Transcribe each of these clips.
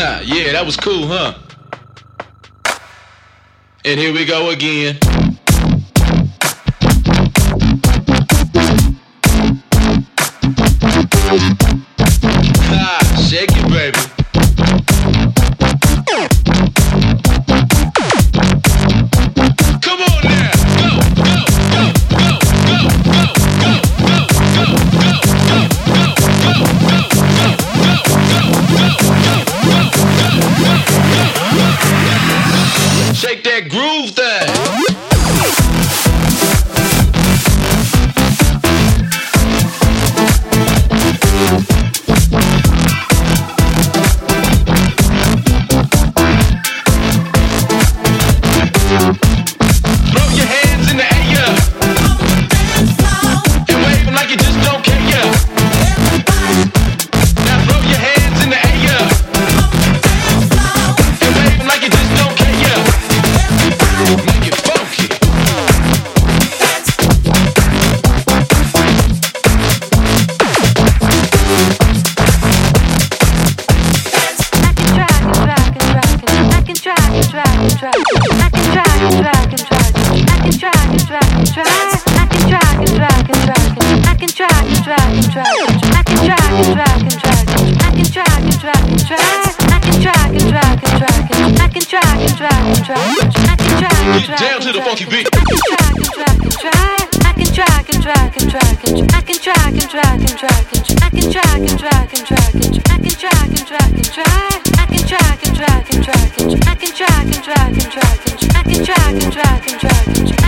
yeah, that was cool, huh? And here we go again. track and track and track and track and track and track and track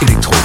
Elektro.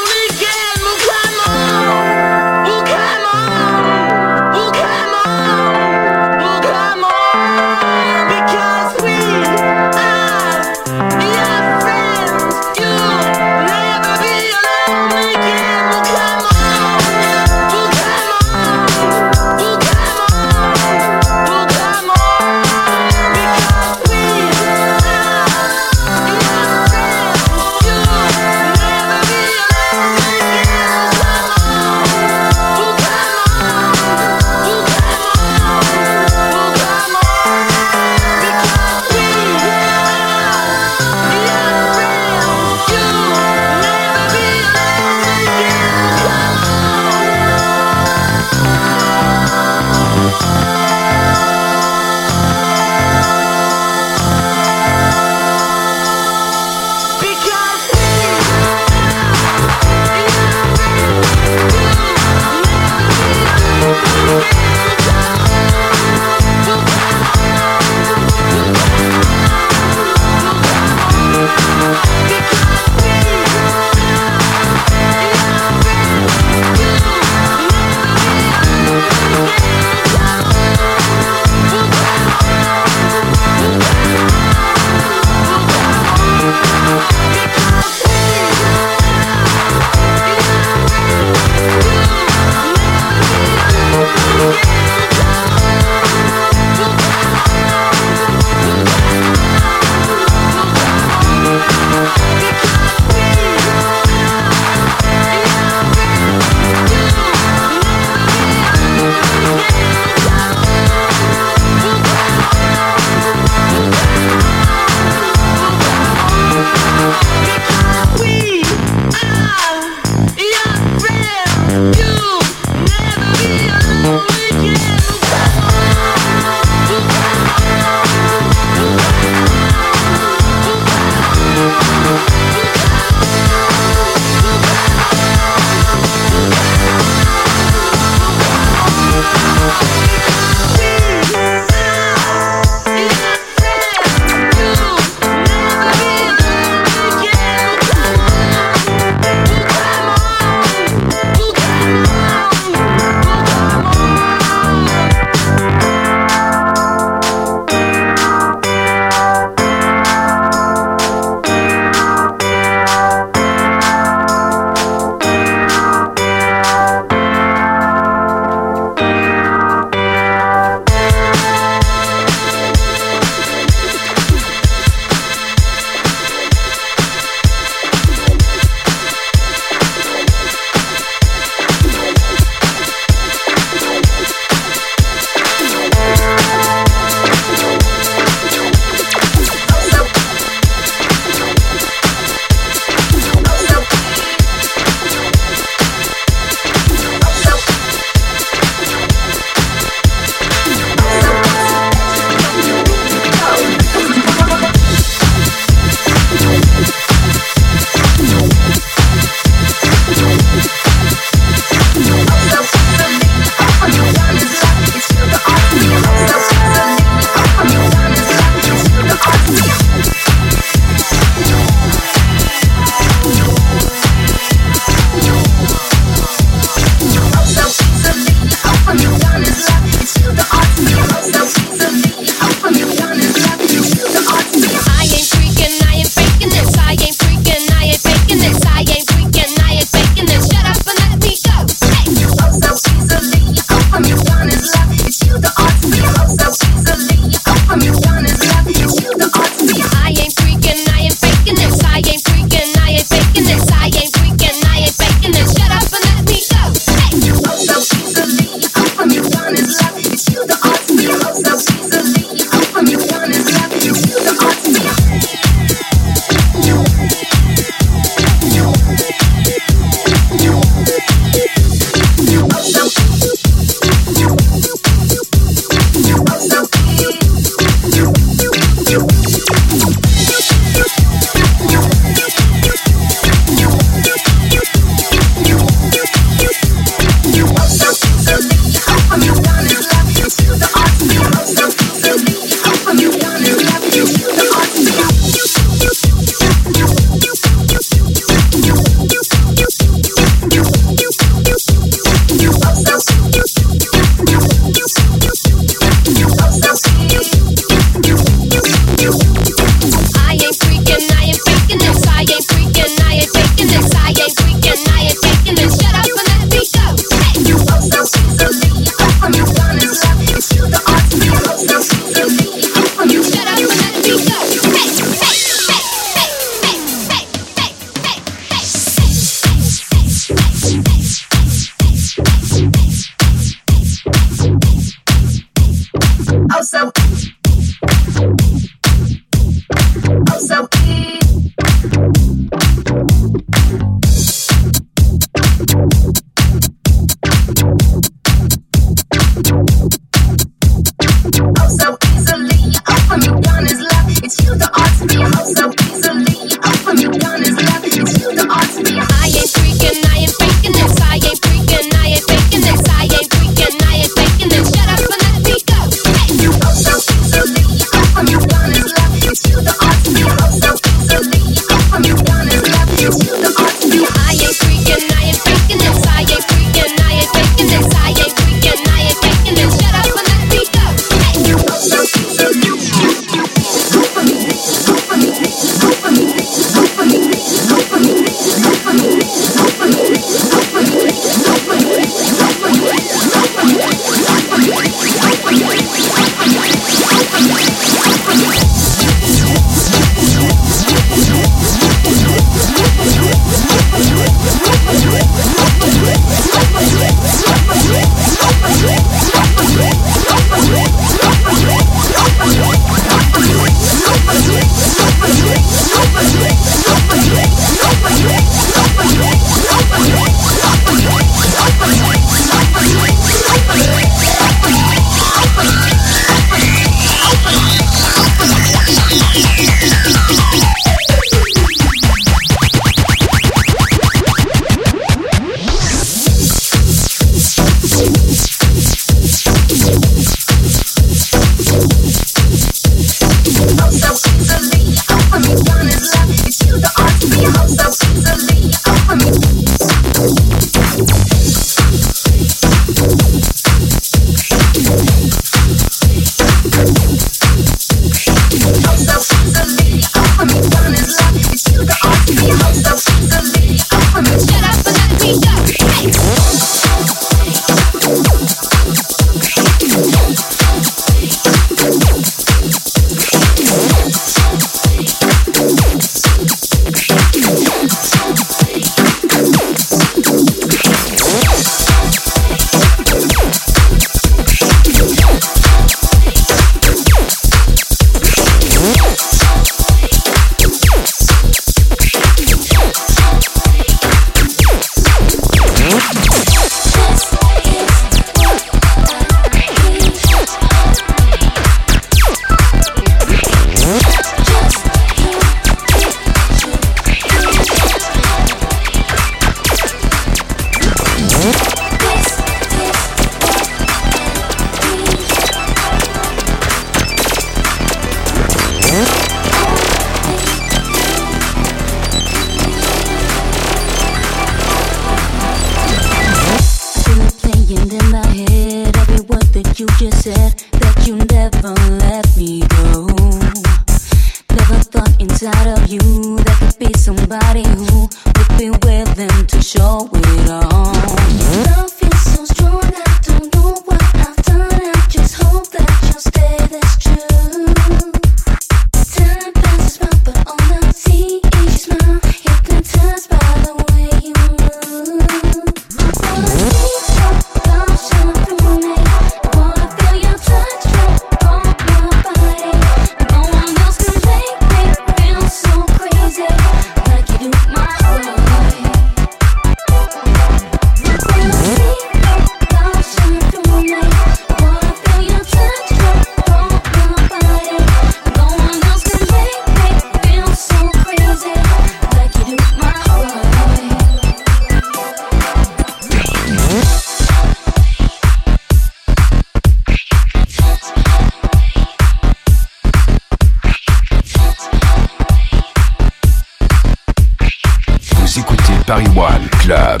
Écoutez Paris One Club.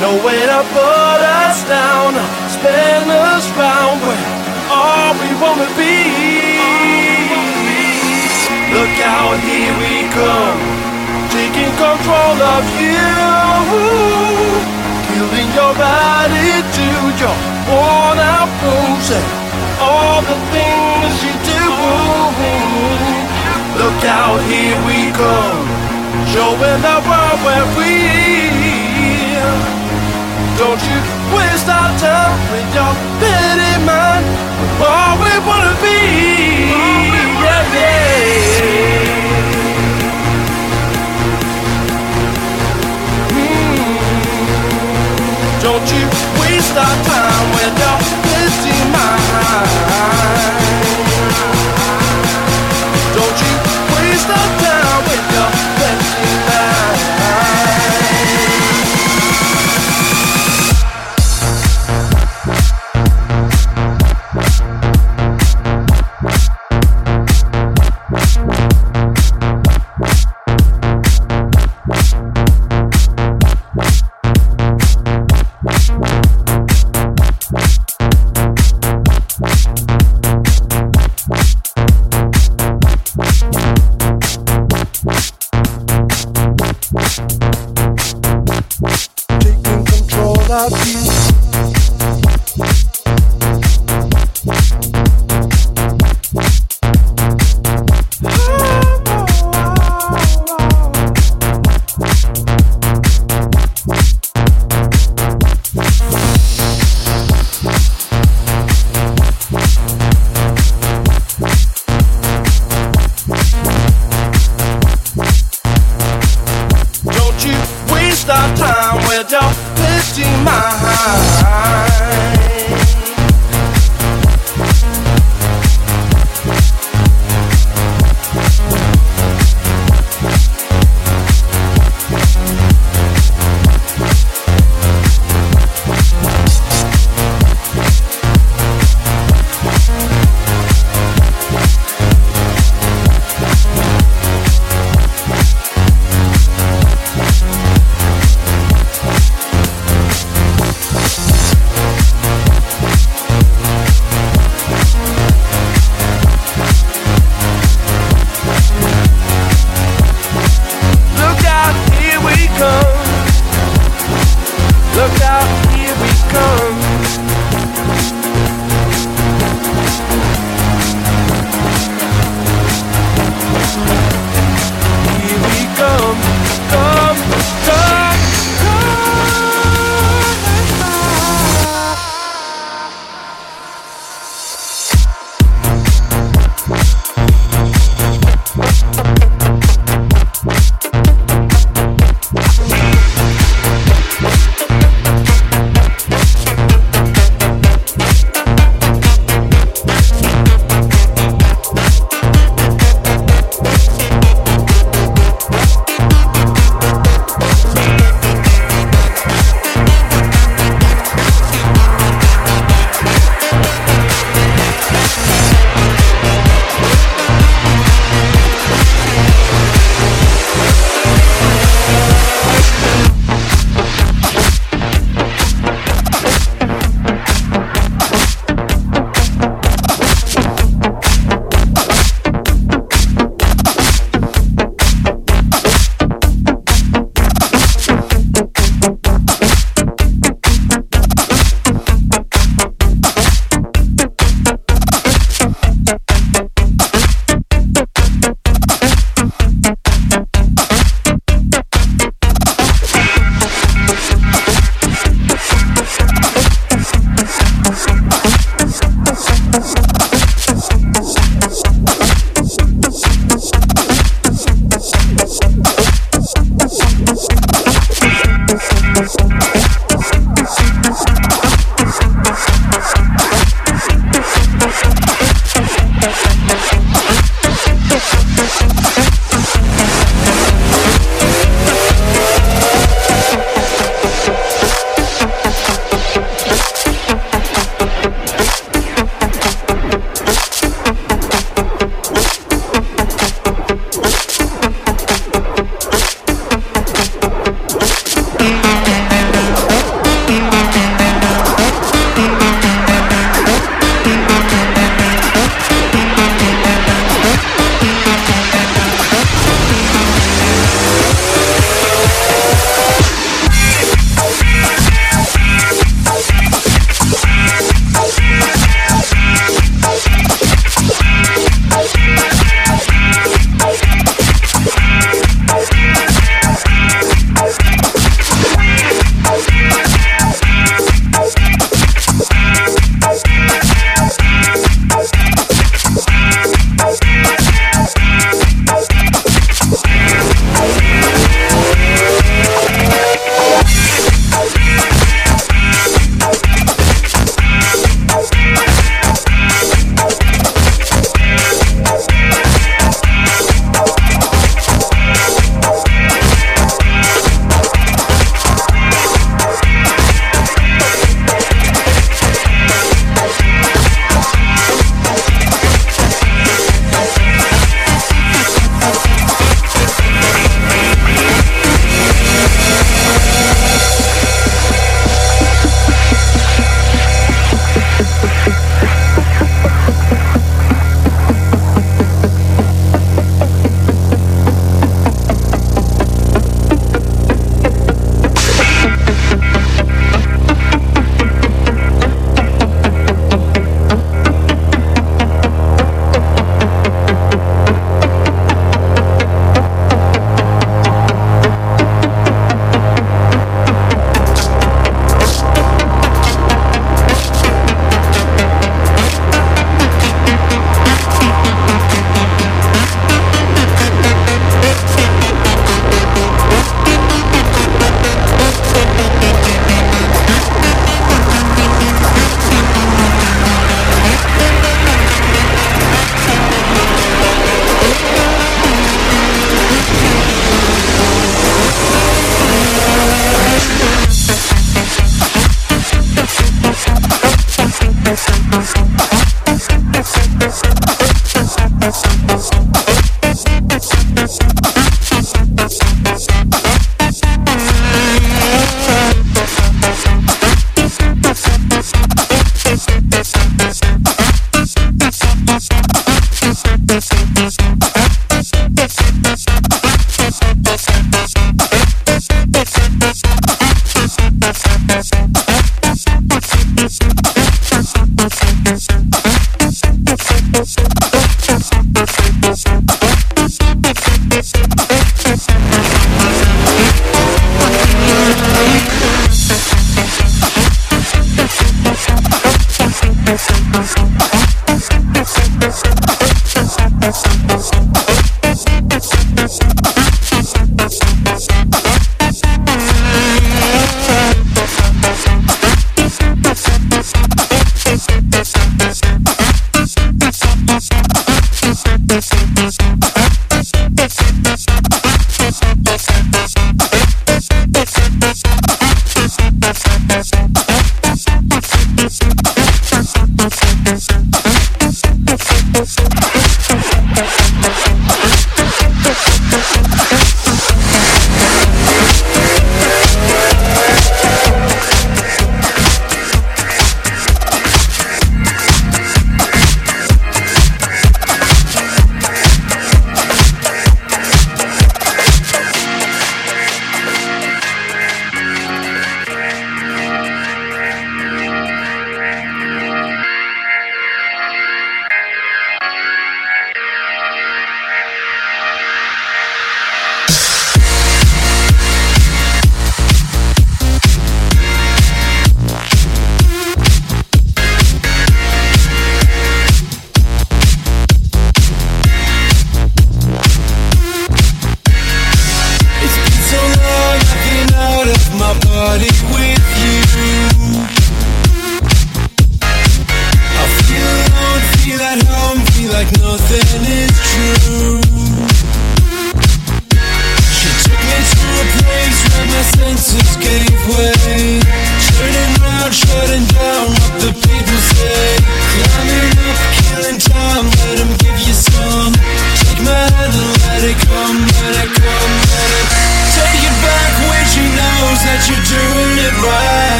Nowhere to put us down, spin us round, we're all we wanna be. Look out, here we come, taking control of you. Killing your attitude, your worn out moves, and all the things you do. Look out, here we come, showing the world where we don't you waste our time with your pity mind. We're all we wanna be. Yeah, yeah. Mm. Don't you waste our time with your time with your pity